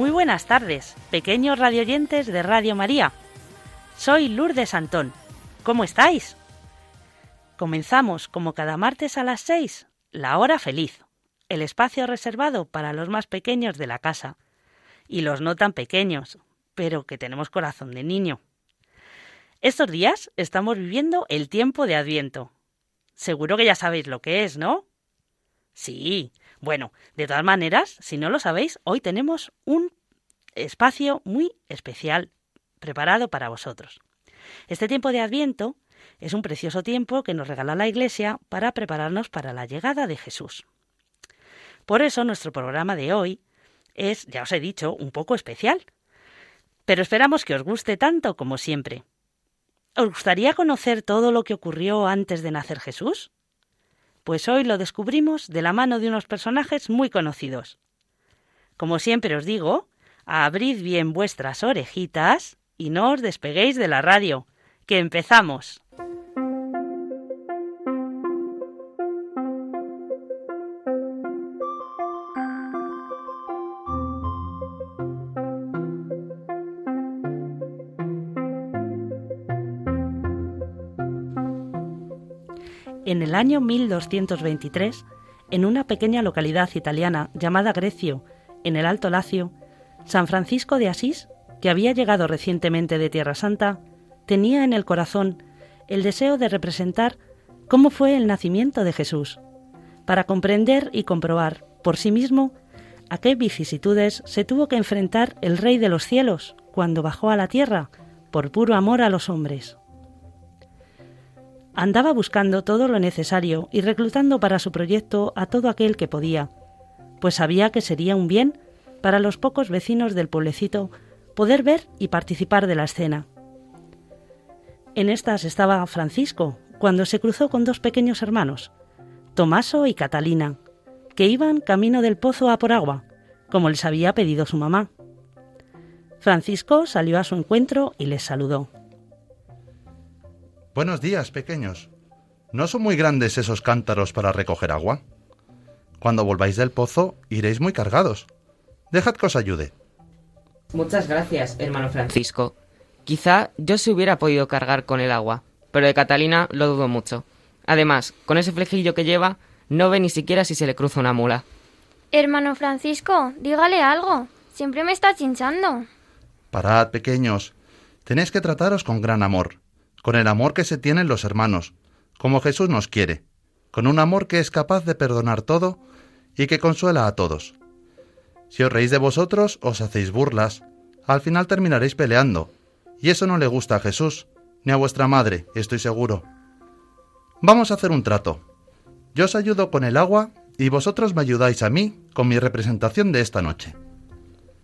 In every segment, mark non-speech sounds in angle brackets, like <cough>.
Muy buenas tardes, pequeños radioyentes de Radio María. Soy Lourdes Antón. ¿Cómo estáis? Comenzamos, como cada martes a las 6, la hora feliz, el espacio reservado para los más pequeños de la casa y los no tan pequeños, pero que tenemos corazón de niño. Estos días estamos viviendo el tiempo de Adviento. Seguro que ya sabéis lo que es, ¿no? Sí, bueno, de todas maneras, si no lo sabéis, hoy tenemos un espacio muy especial preparado para vosotros. Este tiempo de Adviento es un precioso tiempo que nos regala la Iglesia para prepararnos para la llegada de Jesús. Por eso nuestro programa de hoy es, ya os he dicho, un poco especial. Pero esperamos que os guste tanto como siempre. ¿Os gustaría conocer todo lo que ocurrió antes de nacer Jesús? Pues hoy lo descubrimos de la mano de unos personajes muy conocidos. Como siempre os digo, abrid bien vuestras orejitas y no os despeguéis de la radio, que empezamos. El año 1223, en una pequeña localidad italiana llamada Grecio, en el Alto Lacio, San Francisco de Asís, que había llegado recientemente de Tierra Santa, tenía en el corazón el deseo de representar cómo fue el nacimiento de Jesús, para comprender y comprobar por sí mismo a qué vicisitudes se tuvo que enfrentar el Rey de los cielos cuando bajó a la tierra por puro amor a los hombres. Andaba buscando todo lo necesario y reclutando para su proyecto a todo aquel que podía, pues sabía que sería un bien para los pocos vecinos del pueblecito poder ver y participar de la escena. En estas estaba Francisco, cuando se cruzó con dos pequeños hermanos, Tomaso y Catalina, que iban camino del pozo a por agua, como les había pedido su mamá. Francisco salió a su encuentro y les saludó. Buenos días, pequeños. ¿No son muy grandes esos cántaros para recoger agua? Cuando volváis del pozo, iréis muy cargados. Dejad que os ayude. Muchas gracias, hermano Francisco. Quizá yo se hubiera podido cargar con el agua, pero de Catalina lo dudo mucho. Además, con ese flejillo que lleva, no ve ni siquiera si se le cruza una mula. Hermano Francisco, dígale algo. Siempre me está chinchando. Parad, pequeños. Tenéis que trataros con gran amor, con el amor que se tienen los hermanos, como Jesús nos quiere, con un amor que es capaz de perdonar todo y que consuela a todos. Si os reís de vosotros, os hacéis burlas, al final terminaréis peleando, y eso no le gusta a Jesús, ni a vuestra madre, estoy seguro. Vamos a hacer un trato. Yo os ayudo con el agua y vosotros me ayudáis a mí con mi representación de esta noche.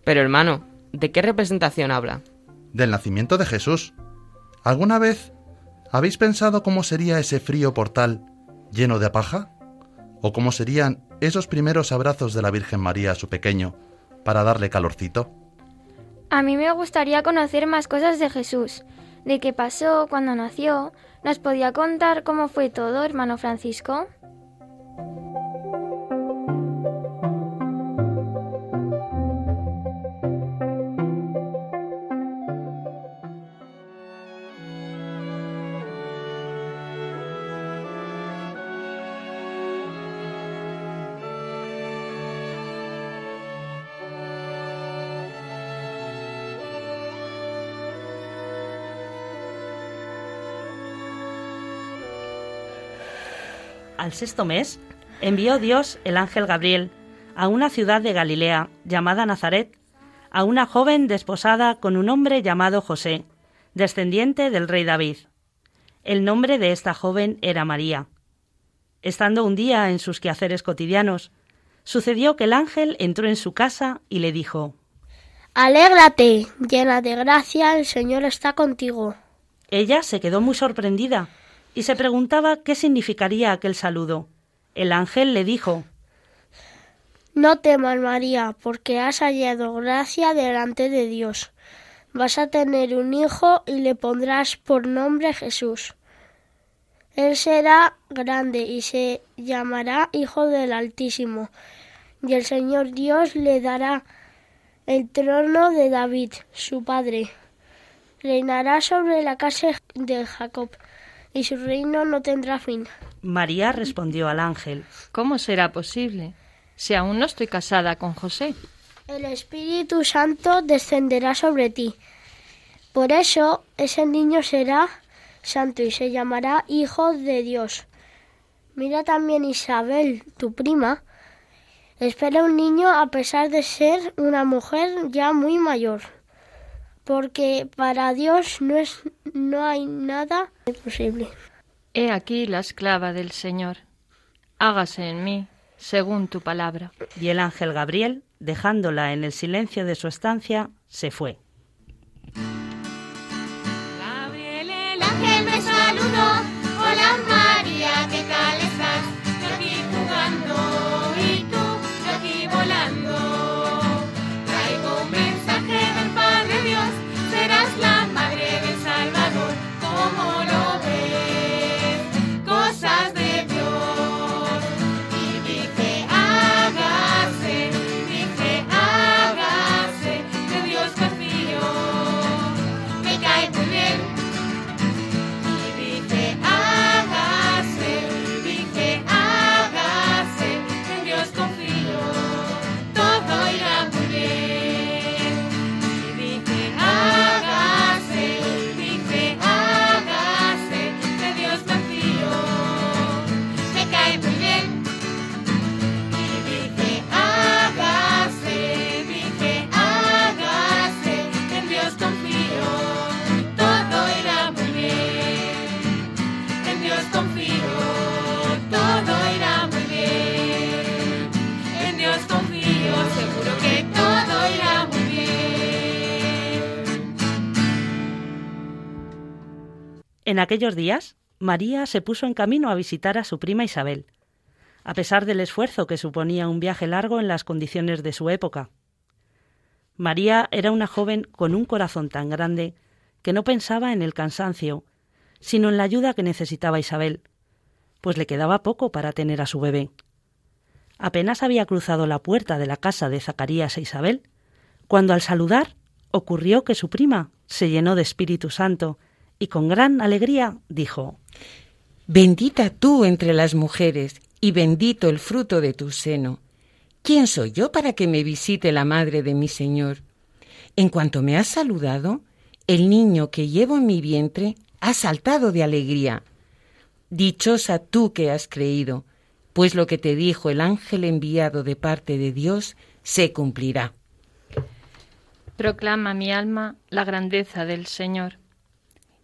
Pero hermano, ¿de qué representación habla? Del nacimiento de Jesús. ¿Alguna vez habéis pensado cómo sería ese frío portal lleno de paja? ¿O cómo serían esos primeros abrazos de la Virgen María a su pequeño para darle calorcito? A mí me gustaría conocer más cosas de Jesús, de qué pasó cuando nació. ¿Nos podía contar cómo fue todo, hermano Francisco? Al sexto mes, envió Dios el ángel Gabriel a una ciudad de Galilea llamada Nazaret, a una joven desposada con un hombre llamado José, descendiente del rey David. El nombre de esta joven era María. Estando un día en sus quehaceres cotidianos, sucedió que el ángel entró en su casa y le dijo Alégrate, llena de gracia, el Señor está contigo. Ella se quedó muy sorprendida y se preguntaba qué significaría aquel saludo. El ángel le dijo No temas, María, porque has hallado gracia delante de Dios. Vas a tener un hijo y le pondrás por nombre Jesús. Él será grande y se llamará Hijo del Altísimo, y el Señor Dios le dará el trono de David, su padre. Reinará sobre la casa de Jacob, y su reino no tendrá fin. María respondió al ángel ¿Cómo será posible si aún no estoy casada con José? El Espíritu Santo descenderá sobre ti. Por eso ese niño será santo y se llamará Hijo de Dios. Mira también Isabel, tu prima. Espera un niño a pesar de ser una mujer ya muy mayor. Porque para Dios no es no hay nada imposible. He aquí la esclava del Señor. Hágase en mí según tu palabra. y el ángel Gabriel, dejándola en el silencio de su estancia, se fue. Gabriel el ángel me saludó. En aquellos días, María se puso en camino a visitar a su prima Isabel, a pesar del esfuerzo que suponía un viaje largo en las condiciones de su época. María era una joven con un corazón tan grande que no pensaba en el cansancio, sino en la ayuda que necesitaba Isabel, pues le quedaba poco para tener a su bebé. Apenas había cruzado la puerta de la casa de Zacarías e Isabel, cuando al saludar ocurrió que su prima se llenó de Espíritu Santo y con gran alegría dijo Bendita tú entre las mujeres, y bendito el fruto de tu seno. ¿Quién soy yo para que me visite la madre de mi Señor? En cuanto me has saludado, el niño que llevo en mi vientre ha saltado de alegría. Dichosa tú que has creído, pues lo que te dijo el ángel enviado de parte de Dios se cumplirá. Proclama mi alma la grandeza del Señor.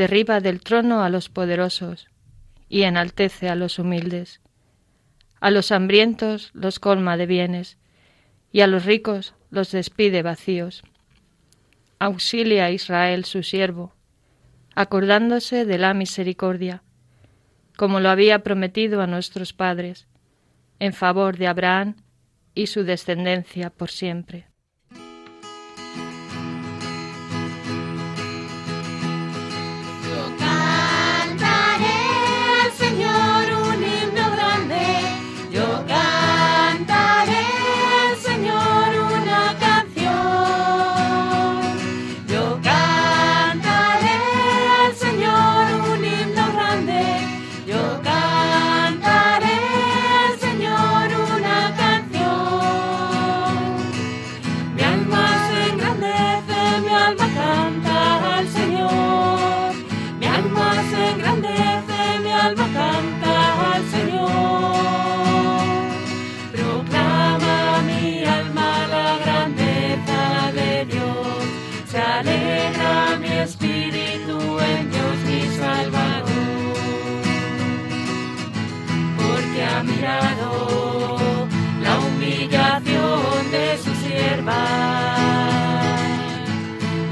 derriba del trono a los poderosos y enaltece a los humildes. A los hambrientos los colma de bienes y a los ricos los despide vacíos. Auxilia a Israel su siervo, acordándose de la misericordia, como lo había prometido a nuestros padres, en favor de Abraham y su descendencia por siempre.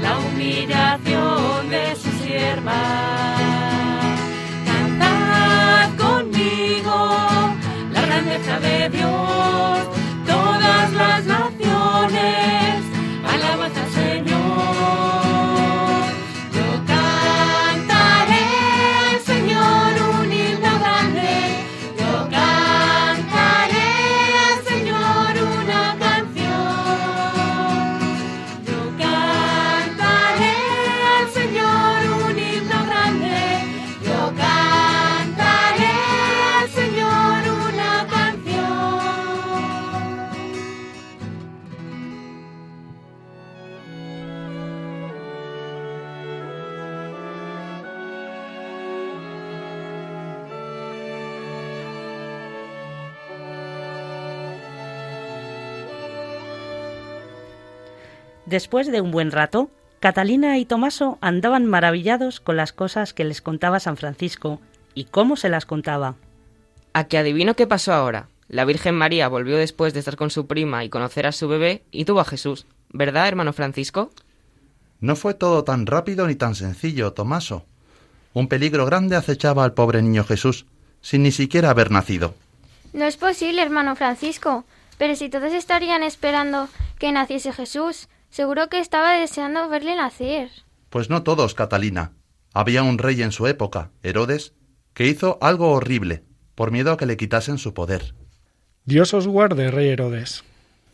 la humillación de sus siervas. Cantad conmigo la grandeza de Dios. Después de un buen rato, Catalina y Tomaso andaban maravillados con las cosas que les contaba San Francisco y cómo se las contaba. A que adivino qué pasó ahora. La Virgen María volvió después de estar con su prima y conocer a su bebé y tuvo a Jesús. ¿Verdad, hermano Francisco? No fue todo tan rápido ni tan sencillo, Tomaso. Un peligro grande acechaba al pobre niño Jesús, sin ni siquiera haber nacido. No es posible, hermano Francisco. Pero si todos estarían esperando que naciese Jesús, seguro que estaba deseando verle nacer. Pues no todos, Catalina. Había un rey en su época, Herodes, que hizo algo horrible, por miedo a que le quitasen su poder. Dios os guarde, rey Herodes.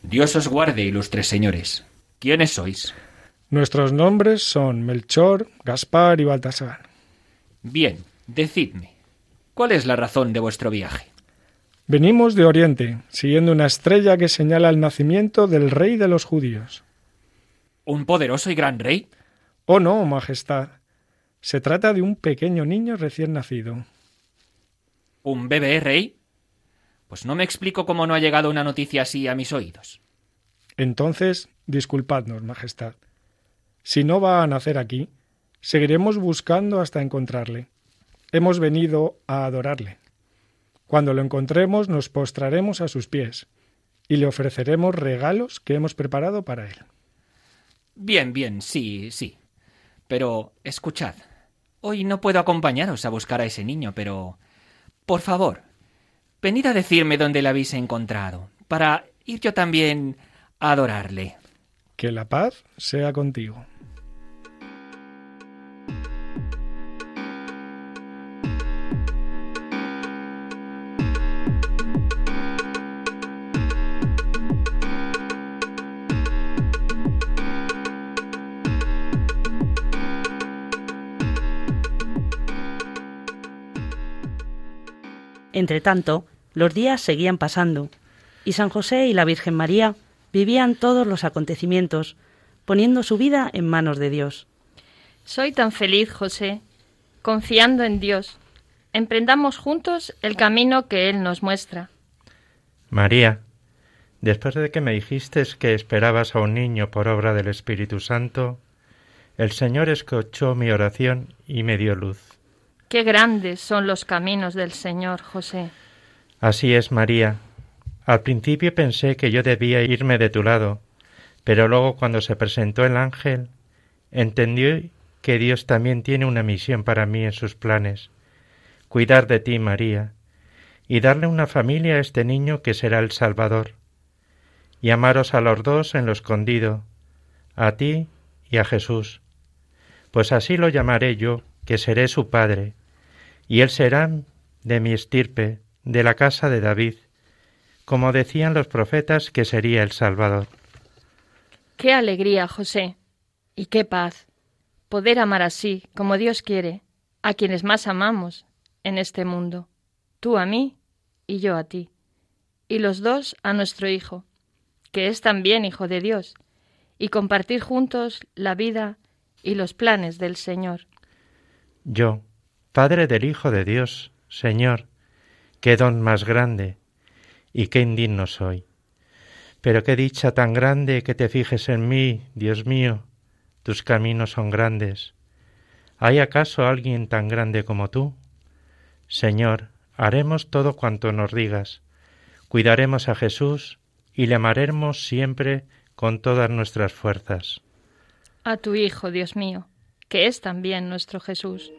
Dios os guarde, ilustres señores. ¿Quiénes sois? Nuestros nombres son Melchor, Gaspar y Baltasar. Bien, decidme. ¿Cuál es la razón de vuestro viaje? Venimos de Oriente, siguiendo una estrella que señala el nacimiento del rey de los judíos. ¿Un poderoso y gran rey? Oh no, Majestad. Se trata de un pequeño niño recién nacido. ¿Un bebé rey? Pues no me explico cómo no ha llegado una noticia así a mis oídos. Entonces, disculpadnos, Majestad. Si no va a nacer aquí, seguiremos buscando hasta encontrarle. Hemos venido a adorarle. Cuando lo encontremos nos postraremos a sus pies y le ofreceremos regalos que hemos preparado para él. Bien, bien, sí, sí. Pero escuchad, hoy no puedo acompañaros a buscar a ese niño, pero... Por favor, venid a decirme dónde le habéis encontrado, para ir yo también a adorarle. Que la paz sea contigo. Entretanto, los días seguían pasando, y San José y la Virgen María vivían todos los acontecimientos, poniendo su vida en manos de Dios. Soy tan feliz, José, confiando en Dios. Emprendamos juntos el camino que Él nos muestra. María, después de que me dijiste que esperabas a un niño por obra del Espíritu Santo, el Señor escuchó mi oración y me dio luz. Qué grandes son los caminos del Señor, José. Así es, María. Al principio pensé que yo debía irme de tu lado, pero luego cuando se presentó el ángel, entendí que Dios también tiene una misión para mí en sus planes, cuidar de ti, María, y darle una familia a este niño que será el Salvador, y amaros a los dos en lo escondido, a ti y a Jesús, pues así lo llamaré yo, que seré su padre, y él será de mi estirpe, de la casa de David, como decían los profetas que sería el Salvador. Qué alegría, José, y qué paz poder amar así, como Dios quiere, a quienes más amamos en este mundo, tú a mí y yo a ti, y los dos a nuestro Hijo, que es también Hijo de Dios, y compartir juntos la vida y los planes del Señor. Yo, Padre del Hijo de Dios, Señor, qué don más grande, y qué indigno soy. Pero qué dicha tan grande que te fijes en mí, Dios mío, tus caminos son grandes. ¿Hay acaso alguien tan grande como tú? Señor, haremos todo cuanto nos digas, cuidaremos a Jesús y le amaremos siempre con todas nuestras fuerzas. A tu Hijo, Dios mío, que es también nuestro Jesús.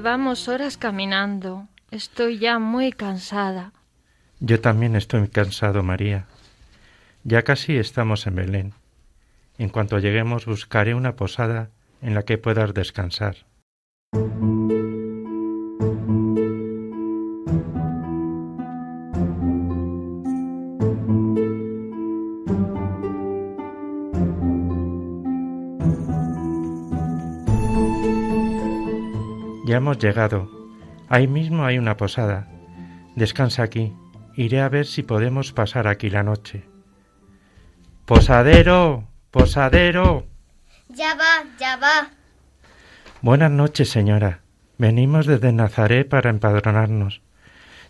Llevamos horas caminando. Estoy ya muy cansada. Yo también estoy cansado, María. Ya casi estamos en Belén. En cuanto lleguemos buscaré una posada en la que puedas descansar. Ya hemos llegado. Ahí mismo hay una posada. Descansa aquí. Iré a ver si podemos pasar aquí la noche. Posadero. Posadero. Ya va, ya va. Buenas noches, señora. Venimos desde Nazaret para empadronarnos.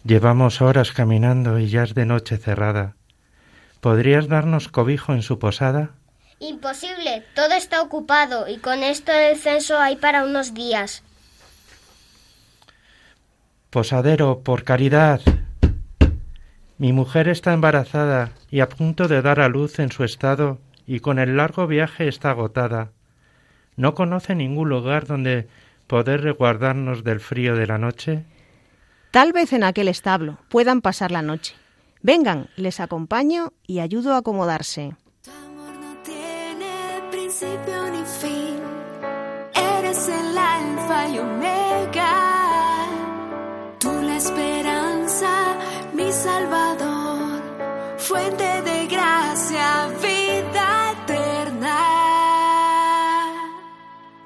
Llevamos horas caminando y ya es de noche cerrada. ¿Podrías darnos cobijo en su posada? Imposible, todo está ocupado y con esto del censo hay para unos días. Posadero, por caridad. Mi mujer está embarazada y a punto de dar a luz en su estado y con el largo viaje está agotada. ¿No conoce ningún lugar donde poder resguardarnos del frío de la noche? Tal vez en aquel establo puedan pasar la noche. Vengan, les acompaño y ayudo a acomodarse. tiene principio ni fin. Eres el alfa y omega.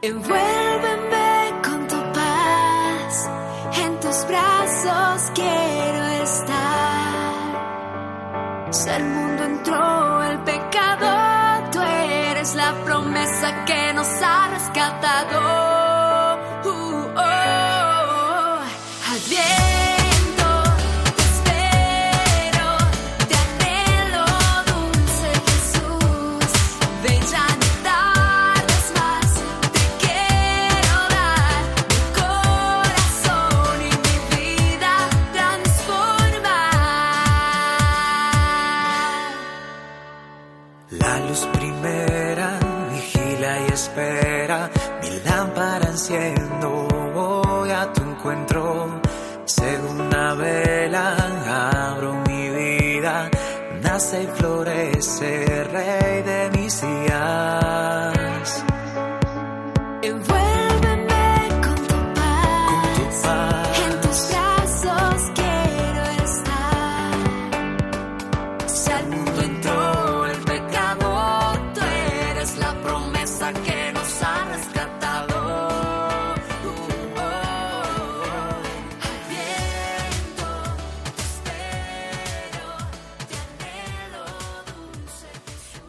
Envuélveme con tu paz. En tu brazos quiero estar. Si al mundo entró el pecado, tú eres la promesa que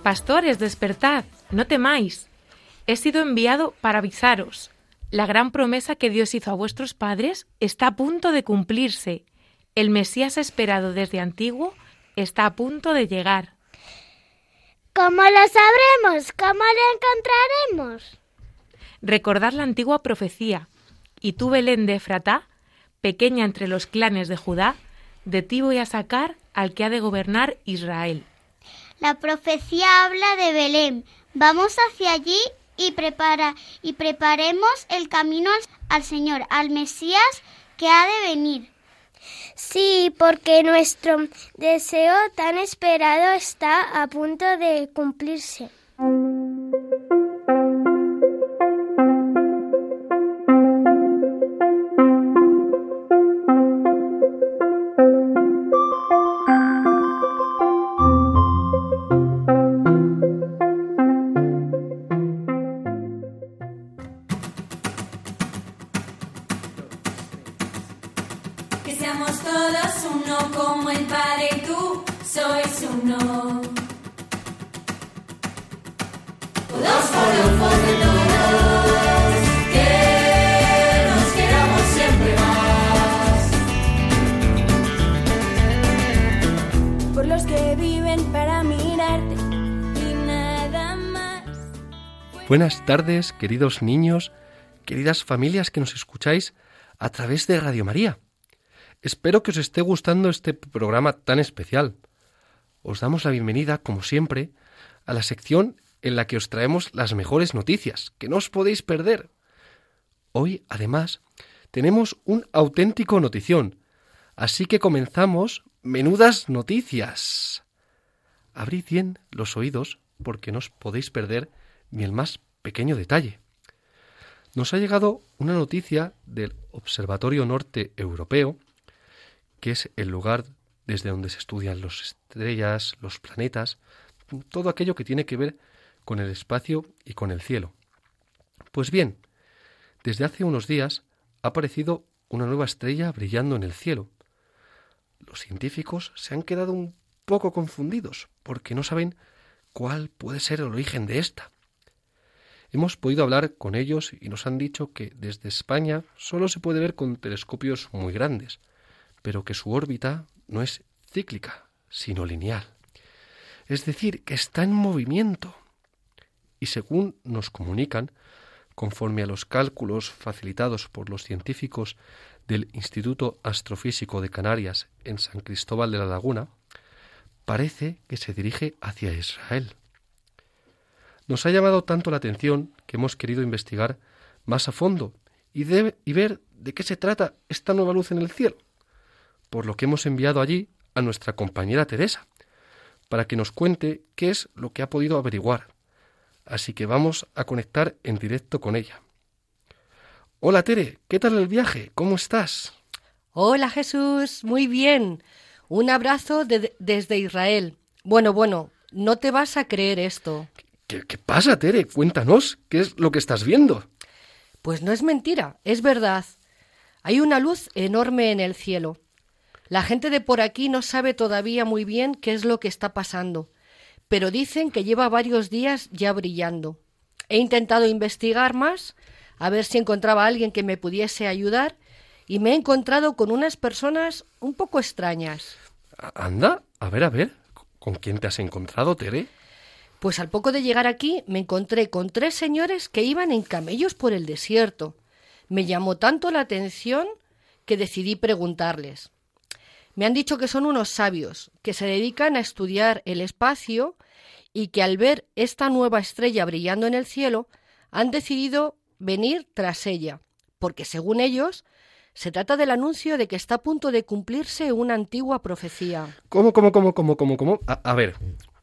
Pastores, despertad, no temáis. He sido enviado para avisaros. La gran promesa que Dios hizo a vuestros padres está a punto de cumplirse. El Mesías esperado desde antiguo está a punto de llegar. ¿Cómo lo sabremos? ¿Cómo lo encontraremos? Recordad la antigua profecía. Y tú, Belén de Efratá, pequeña entre los clanes de Judá, de ti voy a sacar al que ha de gobernar Israel. La profecía habla de Belén. Vamos hacia allí y prepara y preparemos el camino al, al Señor, al Mesías que ha de venir. Sí, porque nuestro deseo tan esperado está a punto de cumplirse. Buenas tardes, queridos niños, queridas familias que nos escucháis a través de Radio María. Espero que os esté gustando este programa tan especial. Os damos la bienvenida, como siempre, a la sección en la que os traemos las mejores noticias, que no os podéis perder. Hoy, además, tenemos un auténtico notición, así que comenzamos Menudas Noticias. Abrid bien los oídos porque no os podéis perder ni el más pequeño detalle. Nos ha llegado una noticia del Observatorio Norte Europeo, que es el lugar desde donde se estudian las estrellas, los planetas, todo aquello que tiene que ver con el espacio y con el cielo. Pues bien, desde hace unos días ha aparecido una nueva estrella brillando en el cielo. Los científicos se han quedado un poco confundidos porque no saben cuál puede ser el origen de esta. Hemos podido hablar con ellos y nos han dicho que desde España solo se puede ver con telescopios muy grandes, pero que su órbita no es cíclica, sino lineal. Es decir, que está en movimiento. Y según nos comunican, conforme a los cálculos facilitados por los científicos del Instituto Astrofísico de Canarias en San Cristóbal de la Laguna, parece que se dirige hacia Israel. Nos ha llamado tanto la atención que hemos querido investigar más a fondo y, ver de qué se trata esta nueva luz en el cielo, por lo que hemos enviado allí a nuestra compañera Teresa, para que nos cuente qué es lo que ha podido averiguar. Así que vamos a conectar en directo con ella. Hola Tere, ¿qué tal el viaje? ¿Cómo estás? Hola Jesús, muy bien. Un abrazo de- desde Israel. Bueno, bueno, no te vas a creer esto. ¿Qué, qué pasa, Tere? Cuéntanos, ¿qué es lo que estás viendo? Pues no es mentira, es verdad. Hay una luz enorme en el cielo. La gente de por aquí no sabe todavía muy bien qué es lo que está pasando, pero dicen que lleva varios días ya brillando. He intentado investigar más, a ver si encontraba a alguien que me pudiese ayudar, y me he encontrado con unas personas un poco extrañas. Anda, a ver, a ver, ¿con quién te has encontrado, Tere? Pues al poco de llegar aquí me encontré con tres señores que iban en camellos por el desierto. Me llamó tanto la atención que decidí preguntarles. Me han dicho que son unos sabios, que se dedican a estudiar el espacio y que al ver esta nueva estrella brillando en el cielo, han decidido venir tras ella, porque según ellos, se trata del anuncio de que está a punto de cumplirse una antigua profecía. ¿Cómo, cómo, cómo, cómo, cómo, cómo? A, a ver,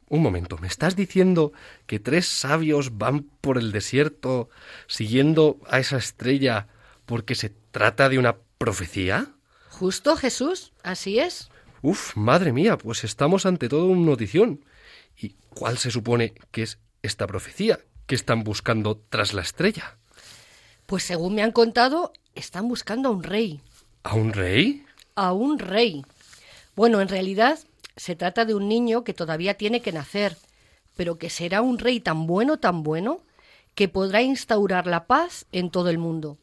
un momento, ¿me estás diciendo que tres sabios van por el desierto siguiendo a esa estrella porque se trata de una profecía? Justo, Jesús, así es. Uf, madre mía, pues estamos ante todo una notición. ¿Y cuál se supone que es esta profecía que están buscando tras la estrella? Pues según me han contado, están buscando a un rey. ¿A un rey? A un rey. Bueno, en realidad se trata de un niño que todavía tiene que nacer, pero que será un rey tan bueno, tan bueno, que podrá instaurar la paz en todo el mundo.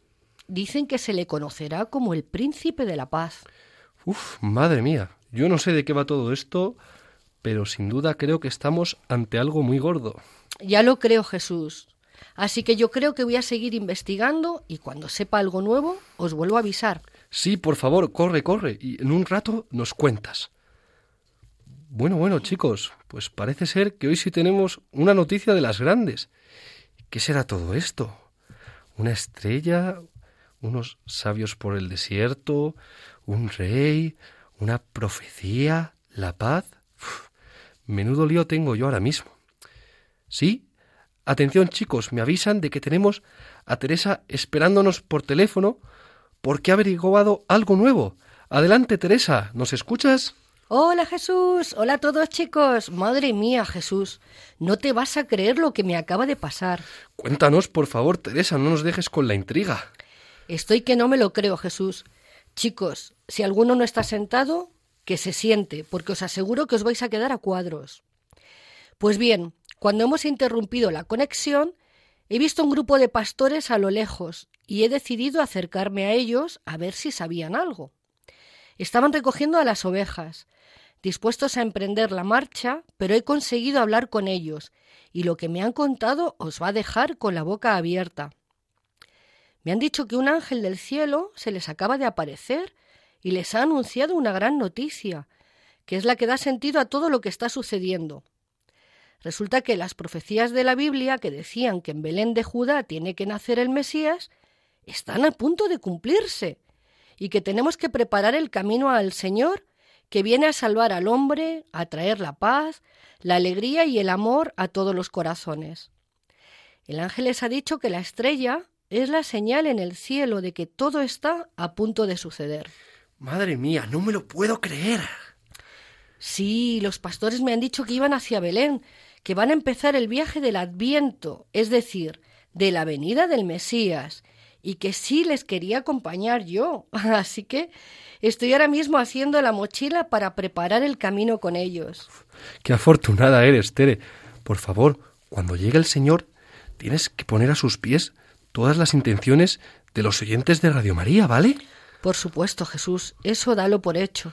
Dicen que se le conocerá como el príncipe de la paz. Uf, madre mía, yo no sé de qué va todo esto, pero sin duda creo que estamos ante algo muy gordo. Ya lo creo, Jesús. Así que yo creo que voy a seguir investigando y cuando sepa algo nuevo os vuelvo a avisar. Sí, por favor, corre, corre, y en un rato nos cuentas. Bueno, bueno, chicos, pues parece ser que hoy sí tenemos una noticia de las grandes. ¿Qué será todo esto? ¿Una estrella? ¿Unos sabios por el desierto? ¿Un rey? ¿Una profecía? ¿La paz? Menudo lío tengo yo ahora mismo. Sí, atención chicos, me avisan de que tenemos a Teresa esperándonos por teléfono porque ha averiguado algo nuevo. Adelante, Teresa, ¿nos escuchas? Hola Jesús, hola a todos chicos. Madre mía Jesús, no te vas a creer lo que me acaba de pasar. Cuéntanos, por favor, Teresa, no nos dejes con la intriga. Estoy que no me lo creo Jesús. Chicos, si alguno no está sentado, que se siente, porque os aseguro que os vais a quedar a cuadros. Pues bien, cuando hemos interrumpido la conexión, he visto un grupo de pastores a lo lejos y he decidido acercarme a ellos a ver si sabían algo. Estaban recogiendo a las ovejas, dispuestos a emprender la marcha, pero he conseguido hablar con ellos, y lo que me han contado os va a dejar con la boca abierta. Me han dicho que un ángel del cielo se les acaba de aparecer y les ha anunciado una gran noticia, que es la que da sentido a todo lo que está sucediendo. Resulta que las profecías de la Biblia que decían que en Belén de Judá tiene que nacer el Mesías están a punto de cumplirse y que tenemos que preparar el camino al Señor que viene a salvar al hombre, a traer la paz, la alegría y el amor a todos los corazones. El ángel les ha dicho que la estrella es la señal en el cielo de que todo está a punto de suceder. Madre mía, no me lo puedo creer. Sí, los pastores me han dicho que iban hacia Belén, que van a empezar el viaje del Adviento, es decir, de la venida del Mesías, y que sí les quería acompañar yo. <laughs> Así que estoy ahora mismo haciendo la mochila para preparar el camino con ellos. Qué afortunada eres, Tere. Por favor, cuando llegue el Señor, tienes que poner a sus pies todas las intenciones de los oyentes de Radio María, ¿vale? Por supuesto, Jesús, eso dalo por hecho.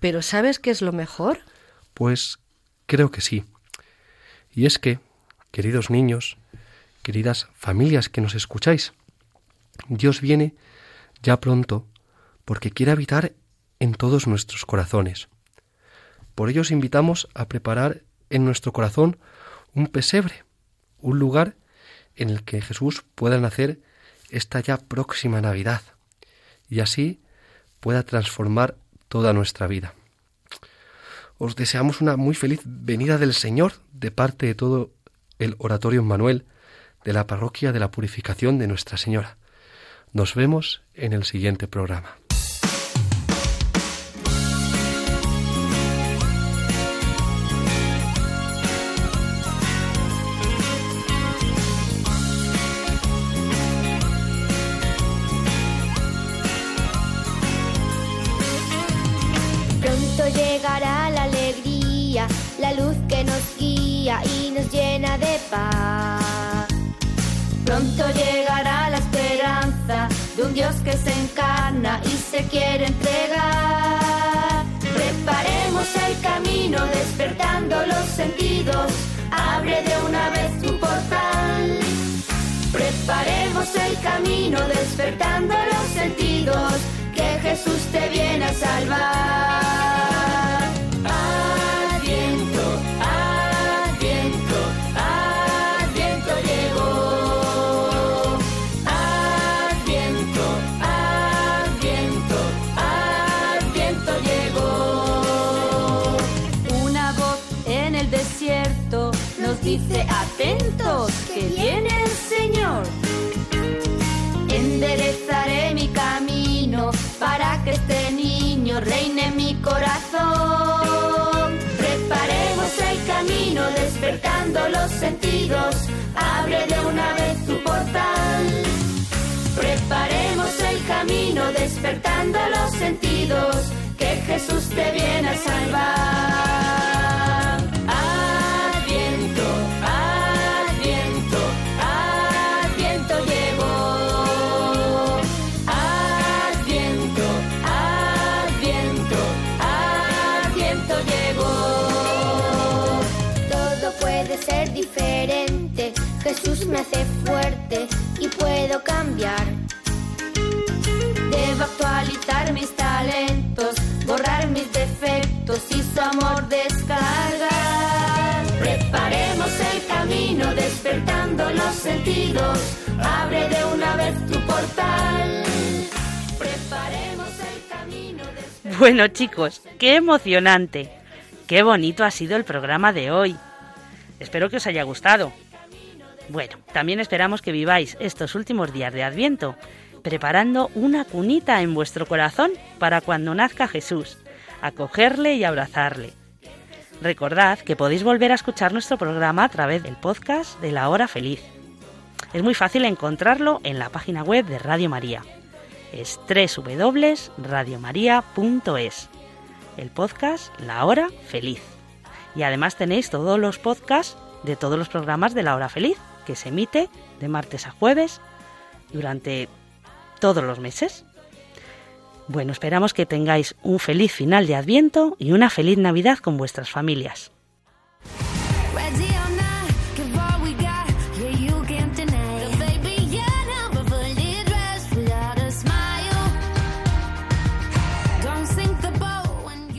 Pero ¿sabes qué es lo mejor? Pues creo que sí. Y es que, queridos niños, queridas familias que nos escucháis, Dios viene ya pronto porque quiere habitar en todos nuestros corazones. Por ello os invitamos a preparar en nuestro corazón un pesebre, un lugar en el que Jesús pueda nacer esta ya próxima Navidad y así pueda transformar toda nuestra vida. Os deseamos una muy feliz venida del Señor de parte de todo el Oratorio Manuel de la Parroquia de la Purificación de Nuestra Señora. Nos vemos en el siguiente programa. Encarna y se quiere entregar. Preparemos el camino despertando los sentidos. Abre de una vez tu portal. Preparemos el camino despertando los sentidos. Que Jesús te viene a salvar. Corazón. Preparemos el camino despertando los sentidos. Abre de una vez tu portal. Preparemos el camino despertando los sentidos. Que Jesús te viene a salvar. Bueno chicos, qué emocionante. Qué bonito ha sido el programa de hoy. Espero que os haya gustado. Bueno, también esperamos que viváis estos últimos días de Adviento preparando una cunita en vuestro corazón para cuando nazca Jesús, acogerle y abrazarle. Recordad que podéis volver a escuchar nuestro programa a través del podcast de La Hora Feliz. Es muy fácil encontrarlo en la página web de Radio María. Es www.radiomaria.es. El podcast La Hora Feliz. Y además tenéis todos los podcasts de todos los programas de La Hora Feliz, que se emite de martes a jueves durante todos los meses. Bueno, esperamos que tengáis un feliz final de Adviento y una feliz Navidad con vuestras familias.